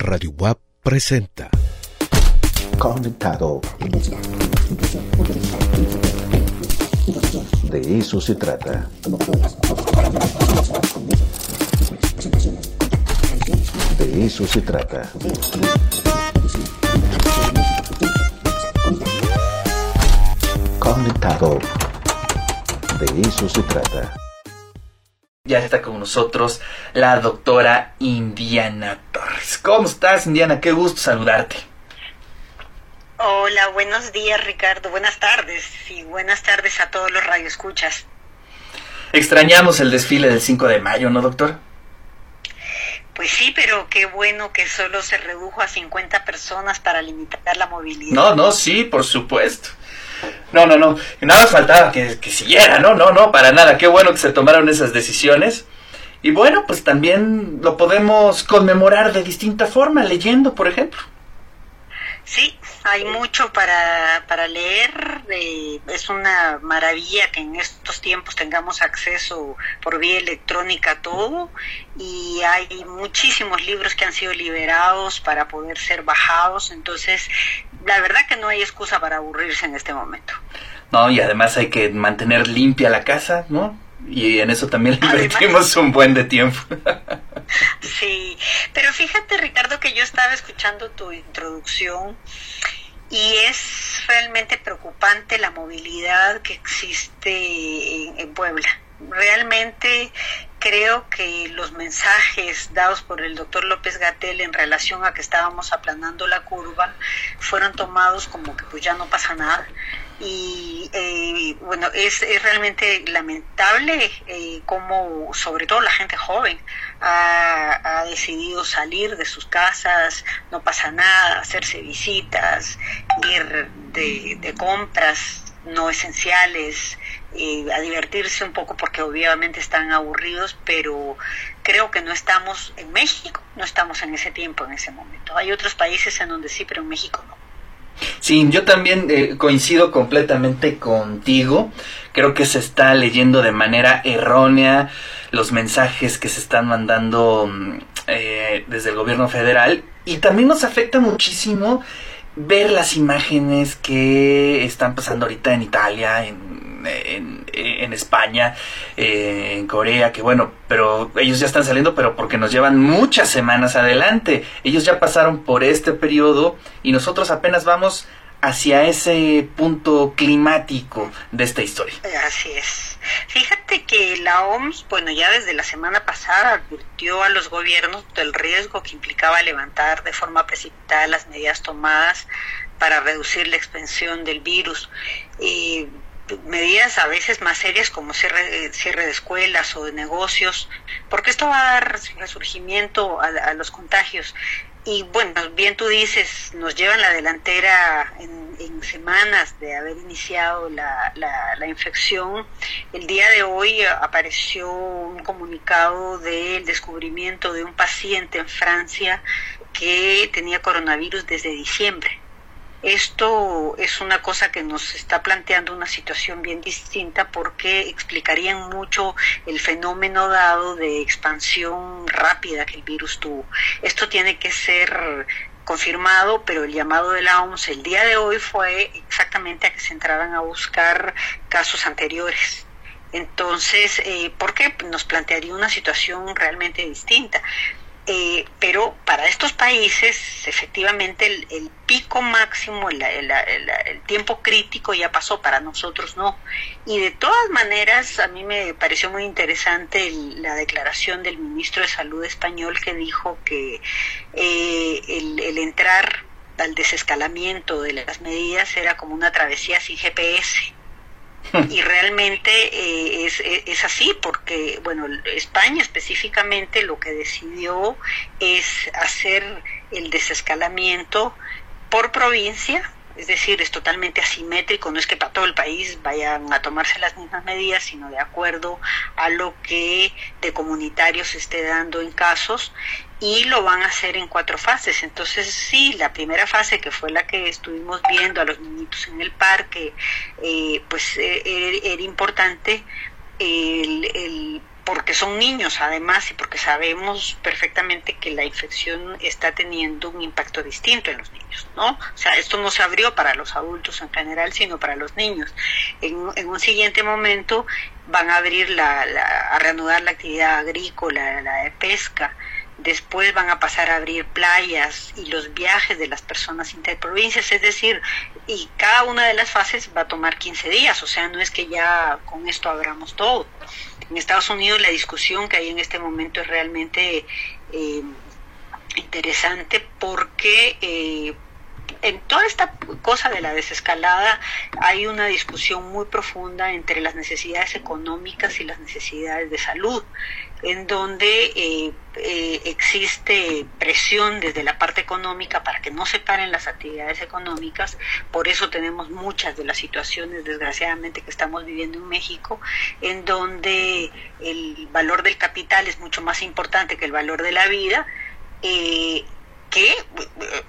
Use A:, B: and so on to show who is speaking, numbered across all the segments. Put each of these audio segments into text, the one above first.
A: Radio WAP presenta.
B: Conectado. De eso se trata. De eso se trata. Conectado. De eso se trata.
C: Ya está con nosotros la doctora Indiana ¿Cómo estás, Indiana? Qué gusto saludarte.
D: Hola, buenos días, Ricardo. Buenas tardes y buenas tardes a todos los radioescuchas.
C: Extrañamos el desfile del 5 de mayo, ¿no, doctor?
D: Pues sí, pero qué bueno que solo se redujo a 50 personas para limitar la movilidad.
C: No, no, sí, por supuesto. No, no, no. Nada faltaba que, que siguiera, no, no, no, para nada. Qué bueno que se tomaron esas decisiones. Y bueno, pues también lo podemos conmemorar de distinta forma, leyendo, por ejemplo.
D: Sí, hay mucho para, para leer. eh, es una maravilla que en estos tiempos tengamos acceso por vía electrónica a todo. Y hay muchísimos libros que han sido liberados para poder ser bajados. Entonces, la verdad que no hay excusa para aburrirse en este momento.
C: No, y además hay que mantener limpia la casa, ¿no? Y en eso también le
D: Además-
C: invertimos un buen de tiempo.
D: Sí, pero fíjate Ricardo que yo estaba escuchando tu introducción y es realmente preocupante la movilidad que existe en, en Puebla. Realmente creo que los mensajes dados por el doctor López Gatel en relación a que estábamos aplanando la curva fueron tomados como que pues ya no pasa nada. Y eh, bueno es, es realmente lamentable eh, como sobre todo la gente joven ha, decidido salir de sus casas no pasa nada hacerse visitas ir de compras no esenciales a divertirse un poco porque obviamente están aburridos pero creo que no estamos en México no estamos en ese tiempo en ese momento hay otros países en donde sí pero en México no
C: Sí, yo también eh, coincido completamente contigo. Creo que se está leyendo de manera errónea los mensajes que se están mandando mm, eh, desde el gobierno federal y también nos afecta muchísimo ver las imágenes que están pasando ahorita en Italia, en, en, España, eh, en Corea, que bueno, pero ellos ya están saliendo, pero porque nos llevan muchas semanas adelante. Ellos ya pasaron por este periodo y nosotros apenas vamos hacia ese punto climático de esta historia.
D: Así es. Fíjate que la OMS, bueno, ya desde la semana pasada advirtió a los gobiernos del riesgo que implicaba levantar de forma precipitada las medidas tomadas para reducir la expansión del virus. Eh, medidas a veces más serias como cierre, eh, cierre de escuelas o de negocios, porque esto va a dar resurgimiento a, los contagios. Y bueno, bien tú dices, nos llevan la delantera en, en semanas de haber iniciado la, la, la, infección. El día de hoy apareció un comunicado del descubrimiento de un paciente en Francia que tenía coronavirus desde diciembre. Esto es una cosa que nos está planteando una situación bien distinta porque explicarían mucho el fenómeno dado de expansión rápida que el virus tuvo. Esto tiene que ser confirmado, pero el llamado de la OMS el día de hoy fue exactamente a que se entraran a buscar casos anteriores. Entonces, eh, ¿por qué? Nos plantearía una situación realmente distinta. Eh, pero para estos países efectivamente el, el pico máximo, el, el, el, tiempo crítico ya pasó, para nosotros no. Y de todas maneras, a mí me pareció muy interesante la declaración del ministro de Salud español que dijo que eh, el, entrar al desescalamiento de las medidas era como una travesía sin GPS y realmente eh, es, es, así porque bueno España específicamente lo que decidió es hacer el desescalamiento por provincia es decir, es totalmente asimétrico, no es que para todo el país vayan a tomarse las mismas medidas, sino de acuerdo a lo que de comunitario se esté dando en casos y lo van a hacer en cuatro fases. Entonces, sí, la primera fase, que fue la que estuvimos viendo a los niñitos en el parque, eh, pues eh, era importante el porque son niños además y porque sabemos perfectamente que la infección está teniendo un impacto distinto en los niños, ¿no? O sea, esto no se abrió para los adultos en general, sino para los niños. En, un siguiente momento van a abrir la, a reanudar la actividad agrícola, la de pesca, después van a pasar a abrir playas y los viajes de las personas interprovincias, es decir, y cada una de las fases va a tomar 15 días, o sea, no es que ya con esto abramos todo. En Estados Unidos la discusión que hay en este momento es realmente eh, interesante porque eh, en toda esta cosa de la desescalada hay una discusión muy profunda entre las necesidades económicas y las necesidades de salud, en donde eh, eh, existe presión desde la parte económica para que no se paren las actividades económicas, por eso tenemos muchas de las situaciones desgraciadamente que estamos viviendo en México, en donde el valor del capital es mucho más importante que el valor de la vida. Eh, que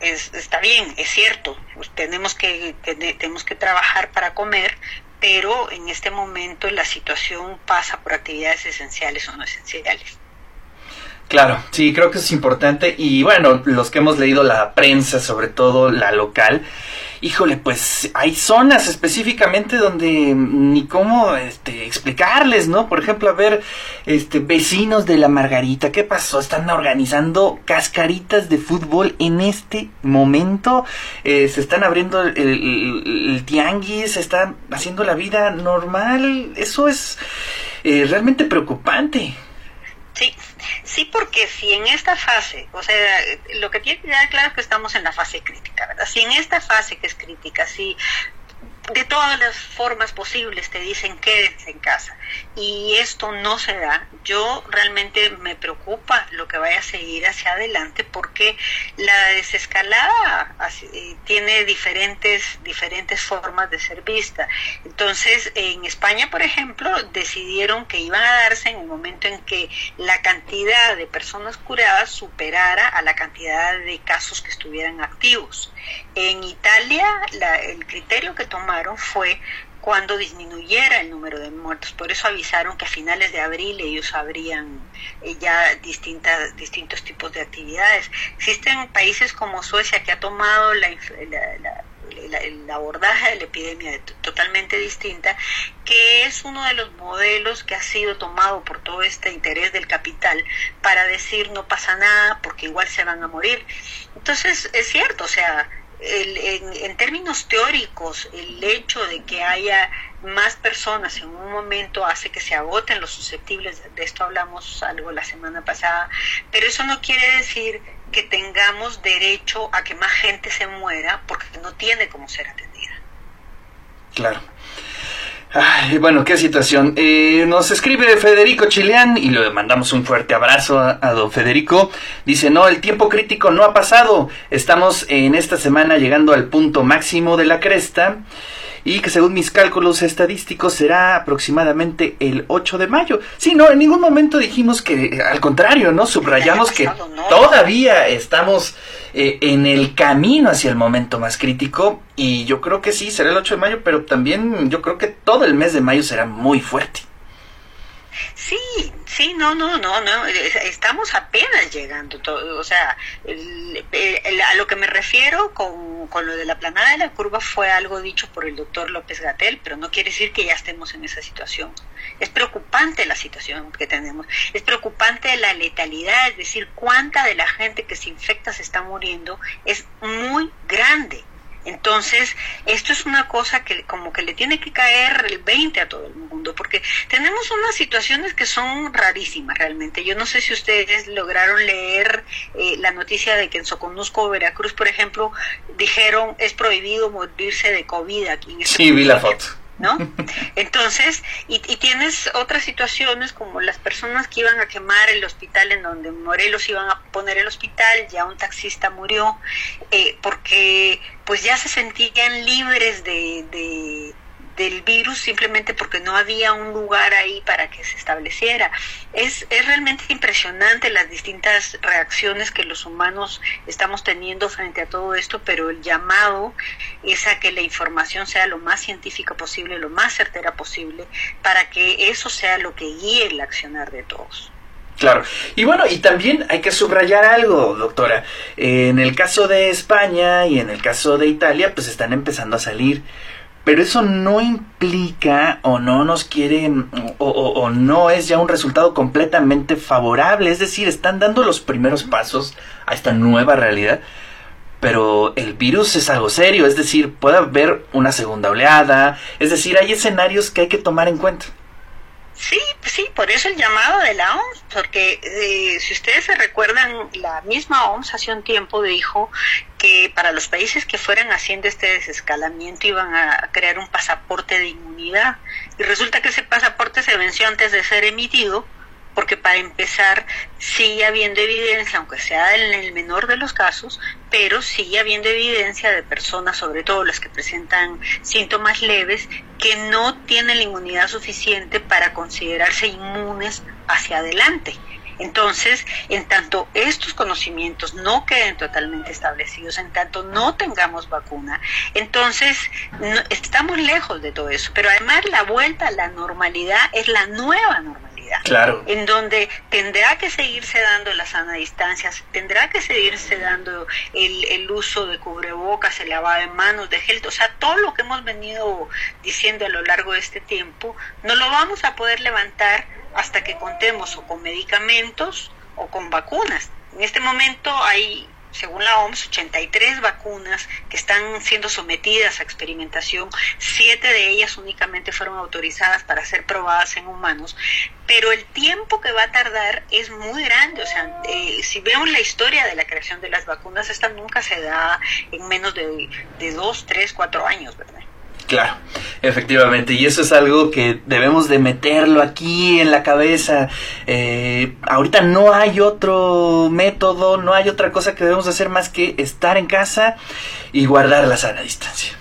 D: es, está bien, es cierto, tenemos que, tenemos que trabajar para comer, pero en este momento la situación pasa por actividades esenciales o no esenciales.
C: Claro, sí, creo que es importante y bueno, los que hemos leído la prensa, sobre todo la local, híjole, pues hay zonas específicamente donde ni cómo este, explicarles, ¿no? Por ejemplo, a ver, este, vecinos de la Margarita, ¿qué pasó? Están organizando cascaritas de fútbol en este momento, eh, se están abriendo el, tianguis, se están haciendo la vida normal, eso es eh, realmente preocupante.
D: Sí, sí, porque si en esta fase, o sea, lo que tiene que quedar claro es que estamos en la fase crítica, ¿verdad? Si en esta fase que es crítica, si de todas las formas posibles te dicen quédense en casa y esto no se da, yo realmente me preocupa lo que vaya a seguir hacia adelante porque la desescalada tiene diferentes, diferentes formas de ser vista. Entonces, en España, por ejemplo, decidieron que iban a darse en el momento en que la cantidad de personas curadas superara a la cantidad de casos que estuvieran activos. En Italia, el criterio que tomaron fue cuando disminuyera el número de muertos. Por eso avisaron que a finales de abril ellos habrían eh, ya distintas, distintos tipos de actividades. Existen países como Suecia que ha tomado la, el abordaje de la epidemia totalmente distinta, que es uno de los modelos que ha sido tomado por todo este interés del capital para decir no pasa nada porque igual se van a morir. Entonces es cierto, o sea, en, términos teóricos, el hecho de que haya más personas en un momento hace que se agoten los susceptibles, de esto hablamos algo la semana pasada, pero eso no quiere decir que tengamos derecho a que más gente se muera porque no tiene cómo ser atendida.
C: Claro. Bueno, qué situación. Eh, nos escribe Federico Chileán y le mandamos un fuerte abrazo a, don Federico. Dice, no, el tiempo crítico no ha pasado. Estamos en esta semana llegando al punto máximo de la cresta y que según mis cálculos estadísticos será aproximadamente el 8 de mayo. Sí, no, en ningún momento dijimos que, al contrario, ¿no? Subrayamos que todavía estamos eh, en el camino hacia el momento más crítico y yo creo que sí, será el 8 de mayo, pero también yo creo que todo el mes de mayo será muy fuerte.
D: Sí, sí, no, no, no, no, estamos apenas llegando, todo, o sea, a lo que me refiero con, con, lo de la planada de la curva fue algo dicho por el doctor López Gatel, pero no quiere decir que ya estemos en esa situación. Es preocupante la situación que tenemos, es preocupante la letalidad, es decir, cuánta de la gente que se infecta se está muriendo, es muy grande. Entonces, esto es una cosa que como que le tiene que caer el 20 a todo el mundo, porque tenemos unas situaciones que son rarísimas realmente. Yo no sé si ustedes lograron leer eh, la noticia de que en Soconusco, Veracruz, por ejemplo, dijeron es prohibido morirse de COVID aquí en
C: este Sí, vi la foto.
D: ¿No? Entonces, y, tienes otras situaciones como las personas que iban a quemar el hospital en donde Morelos iban a poner el hospital, ya un taxista murió, eh, porque pues ya se sentían libres de, del virus simplemente porque no había un lugar ahí para que se estableciera. Es, es realmente impresionante las distintas reacciones que los humanos estamos teniendo frente a todo esto, pero el llamado es a que la información sea lo más científica posible, lo más certera posible, para que eso sea lo que guíe el accionar de todos.
C: Claro. Y bueno, y también hay que subrayar algo, doctora. En el caso de España y en el caso de Italia, pues están empezando a salir. Pero eso no implica o no nos quiere o, o, no es ya un resultado completamente favorable. Es decir, están dando los primeros pasos a esta nueva realidad. Pero el virus es algo serio, es decir, puede haber una segunda oleada, es decir, hay escenarios que hay que tomar en cuenta.
D: Sí, sí, por eso el llamado de la OMS, porque eh, si ustedes se recuerdan, la misma OMS hace un tiempo dijo que para los países que fueran haciendo este desescalamiento iban a crear un pasaporte de inmunidad. Y resulta que ese pasaporte se venció antes de ser emitido porque para empezar sigue habiendo evidencia, aunque sea en el menor de los casos, pero sigue habiendo evidencia de personas, sobre todo las que presentan síntomas leves, que no tienen la inmunidad suficiente para considerarse inmunes hacia adelante. Entonces, en tanto estos conocimientos no queden totalmente establecidos, en tanto no tengamos vacuna, entonces estamos lejos de todo eso. Pero además la vuelta a la normalidad es la nueva normalidad.
C: Claro.
D: En donde tendrá que seguirse dando la sana distancia, tendrá que seguirse dando el, el uso de cubrebocas, el lavado de manos, de gel, o sea, todo lo que hemos venido diciendo a lo largo de este tiempo, no lo vamos a poder levantar hasta que contemos o con medicamentos o con vacunas. En este momento hay según la OMS, 83 vacunas que están siendo sometidas a experimentación, siete de ellas únicamente fueron autorizadas para ser probadas en humanos, pero el tiempo que va a tardar es muy grande, o sea, eh, si vemos la historia de la creación de las vacunas, esta nunca se da en menos de, de dos, tres, cuatro años, ¿verdad?
C: Claro, efectivamente, y eso es algo que debemos de meterlo aquí en la cabeza. Eh, ahorita no hay otro método, no hay otra cosa que debemos hacer más que estar en casa y guardar la sana distancia.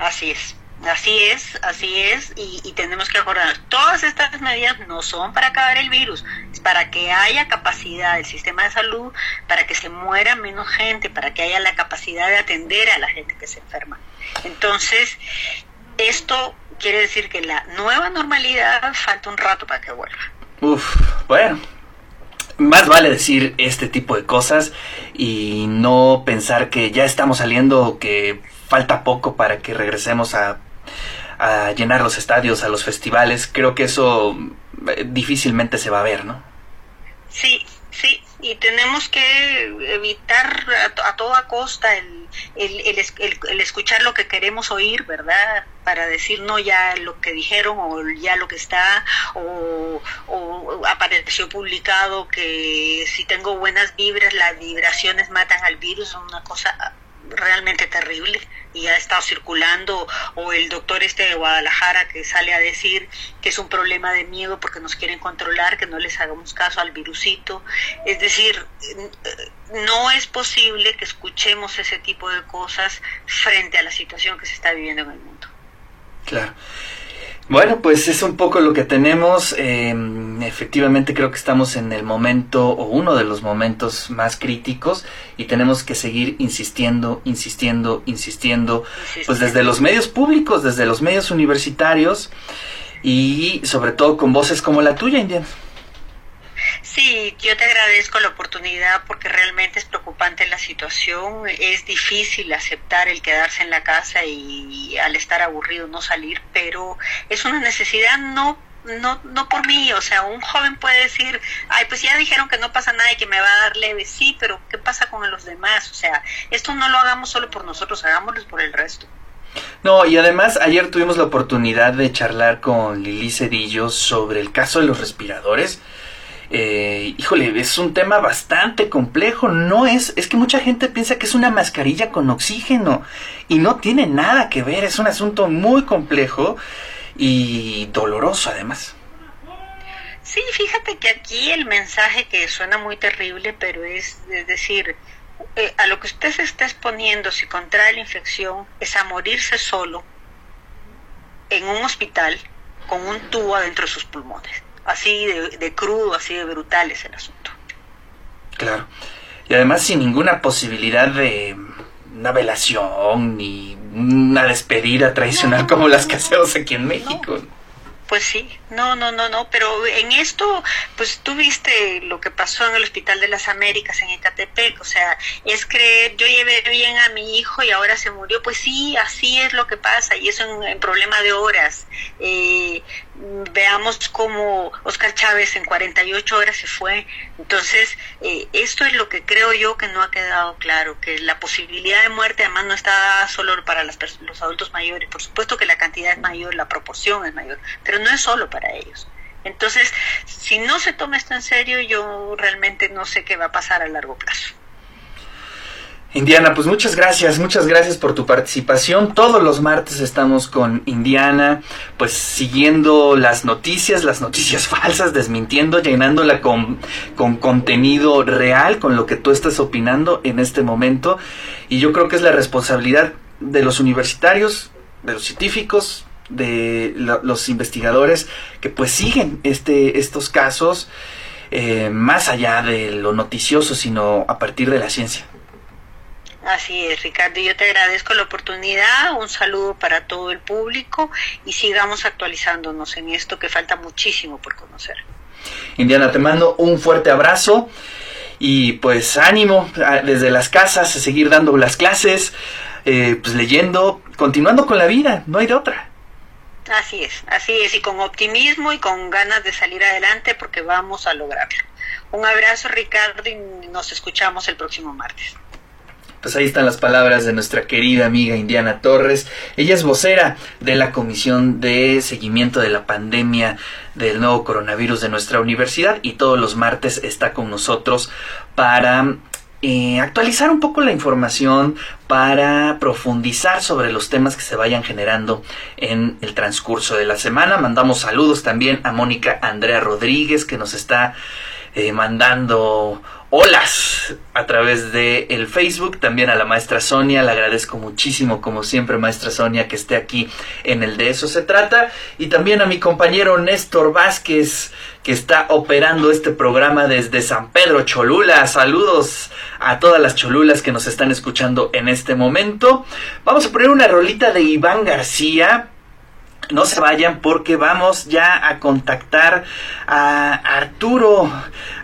D: Así es. Así es, así es, y, tenemos que acordar, todas estas medidas no son para acabar el virus, es para que haya capacidad del sistema de salud, para que se muera menos gente, para que haya la capacidad de atender a la gente que se enferma. Entonces, esto quiere decir que la nueva normalidad falta un rato para que vuelva.
C: Uf, bueno, más vale decir este tipo de cosas y no pensar que ya estamos saliendo, que falta poco para que regresemos a, a llenar los estadios, a los festivales. Creo que eso eh, difícilmente se va a ver, ¿no?
D: Sí, sí, y tenemos que evitar a, toda costa el, el, escuchar lo que queremos oír, ¿verdad? Para decir no ya lo que dijeron o ya lo que está, o, o apareció publicado que si tengo buenas vibras, las vibraciones matan al virus, una cosa realmente terrible y ha estado circulando o el doctor este de Guadalajara que sale a decir que es un problema de miedo porque nos quieren controlar, que no les hagamos caso al virusito. Es decir, no es posible que escuchemos ese tipo de cosas frente a la situación que se está viviendo en el mundo.
C: Claro. Bueno, pues es un poco lo que tenemos. Em, efectivamente creo que estamos en el momento o uno de los momentos más críticos y tenemos que seguir insistiendo, insistiendo, insistiendo, pues desde los medios públicos, desde los medios universitarios y sobre todo con voces como la tuya, Indiana.
D: Sí, yo te agradezco la oportunidad porque realmente es preocupante la situación. Es difícil aceptar el quedarse en la casa y, al estar aburrido no salir, pero es una necesidad no no, no por mí, o sea, un joven puede decir, ay, pues ya dijeron que no pasa nada y que me va a dar leve, sí, pero ¿qué pasa con los demás? O sea, esto no lo hagamos solo por nosotros, hagámoslo por el resto.
C: No, y además ayer tuvimos la oportunidad de charlar con Lili Cedillo sobre el caso de los respiradores eh, híjole, es un tema bastante complejo. No es, es que mucha gente piensa que es una mascarilla con oxígeno y no tiene nada que ver. Es un asunto muy complejo y doloroso además.
D: Sí, fíjate que aquí el mensaje que suena muy terrible, pero es, es decir, eh, a lo que usted se está exponiendo si contrae la infección es a morirse solo en un hospital con un tubo adentro de sus pulmones. Así de, crudo, así de brutal es el asunto.
C: Claro. Y además sin ninguna posibilidad de una velación ni una despedida tradicional como las que hacemos aquí en México.
D: Pues sí, no, no, no, no, pero en esto, pues tú viste lo que pasó en el Hospital de las Américas en Ecatepec, o sea, es creer, yo llevé bien a mi hijo y ahora se murió, pues sí, así es lo que pasa y eso en, problema de horas. Eh, veamos cómo Oscar Chávez en 48 horas se fue. Entonces, eh, esto es lo que creo yo que no ha quedado claro, que la posibilidad de muerte además no está solo para las los adultos mayores, por supuesto que la cantidad es mayor, la proporción es mayor, pero no es solo para ellos. Entonces, si no se toma esto en serio, yo realmente no sé qué va a pasar a largo plazo.
C: Indiana, pues muchas gracias, muchas gracias por tu participación. Todos los martes estamos con Indiana, pues siguiendo las noticias, las noticias falsas, desmintiendo, llenándola con, con contenido real, con lo que tú estás opinando en este momento. Y yo creo que es la responsabilidad de los universitarios, de los científicos, de los investigadores que pues siguen este, estos casos eh, más allá de lo noticioso, sino a partir de la ciencia.
D: Así es, Ricardo. Yo te agradezco la oportunidad. Un saludo para todo el público y sigamos actualizándonos en esto que falta muchísimo por conocer.
C: Indiana, te mando un fuerte abrazo y pues ánimo desde las casas a seguir dando las clases, eh, pues leyendo, continuando con la vida, no hay de otra.
D: Así es, así es, y con optimismo y con ganas de salir adelante porque vamos a lograrlo. Un abrazo Ricardo y nos escuchamos el próximo martes.
C: Pues ahí están las palabras de nuestra querida amiga Indiana Torres. Ella es vocera de la Comisión de Seguimiento de la Pandemia del nuevo coronavirus de nuestra universidad y todos los martes está con nosotros para eh, actualizar un poco la información, para profundizar sobre los temas que se vayan generando en el transcurso de la semana. Mandamos saludos también a Mónica Andrea Rodríguez que nos está eh, mandando olas a través de el Facebook, también a la maestra Sonia, le agradezco muchísimo como siempre maestra Sonia que esté aquí en el de eso se trata y también a mi compañero Néstor Vázquez que está operando este programa desde San Pedro Cholula. Saludos a todas las cholulas que nos están escuchando en este momento. Vamos a poner una rolita de Iván García no se vayan porque vamos ya a contactar a Arturo,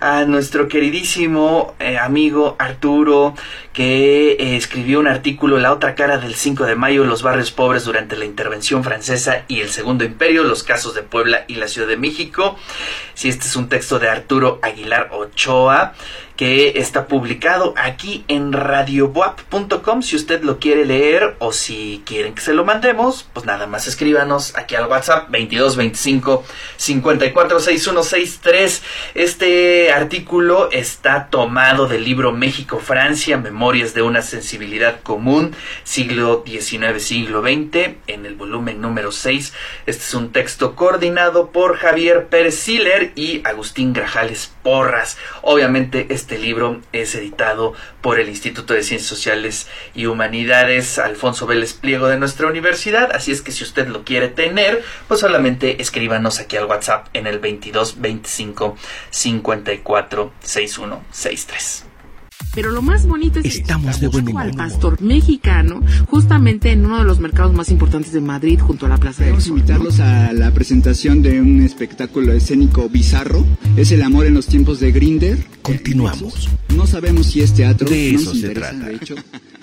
C: a nuestro queridísimo eh, amigo Arturo, que eh, escribió un artículo La otra cara del 5 de mayo, los barrios pobres durante la intervención francesa y el Segundo Imperio, los casos de Puebla y la Ciudad de México. Si este es un texto de Arturo Aguilar Ochoa que está publicado aquí en radioboap.com si usted lo quiere leer o si quieren que se lo mandemos, pues nada más escríbanos aquí al WhatsApp 2225 546163. Este artículo está tomado del libro México Francia, Memorias de una sensibilidad común, siglo XIX, siglo XX, en el volumen número 6. Este es un texto coordinado por Javier Pérez Siller y Agustín Grajales Porras. Obviamente este este libro es editado por el Instituto de Ciencias Sociales y Humanidades Alfonso Vélez Pliego de nuestra universidad, así es que si usted lo quiere tener, pues solamente escríbanos aquí al WhatsApp en el 22 25 54 61 63.
E: Pero lo más bonito es
A: que estamos de buen
E: al pastor mexicano justamente en uno de los mercados más importantes de Madrid junto a la Plaza
F: Vamos a invitarlos a la presentación de un espectáculo escénico bizarro. Es el amor en los tiempos de Grinder.
A: Continuamos.
F: No sabemos si es teatro.
A: De eso se trata.
F: De hecho,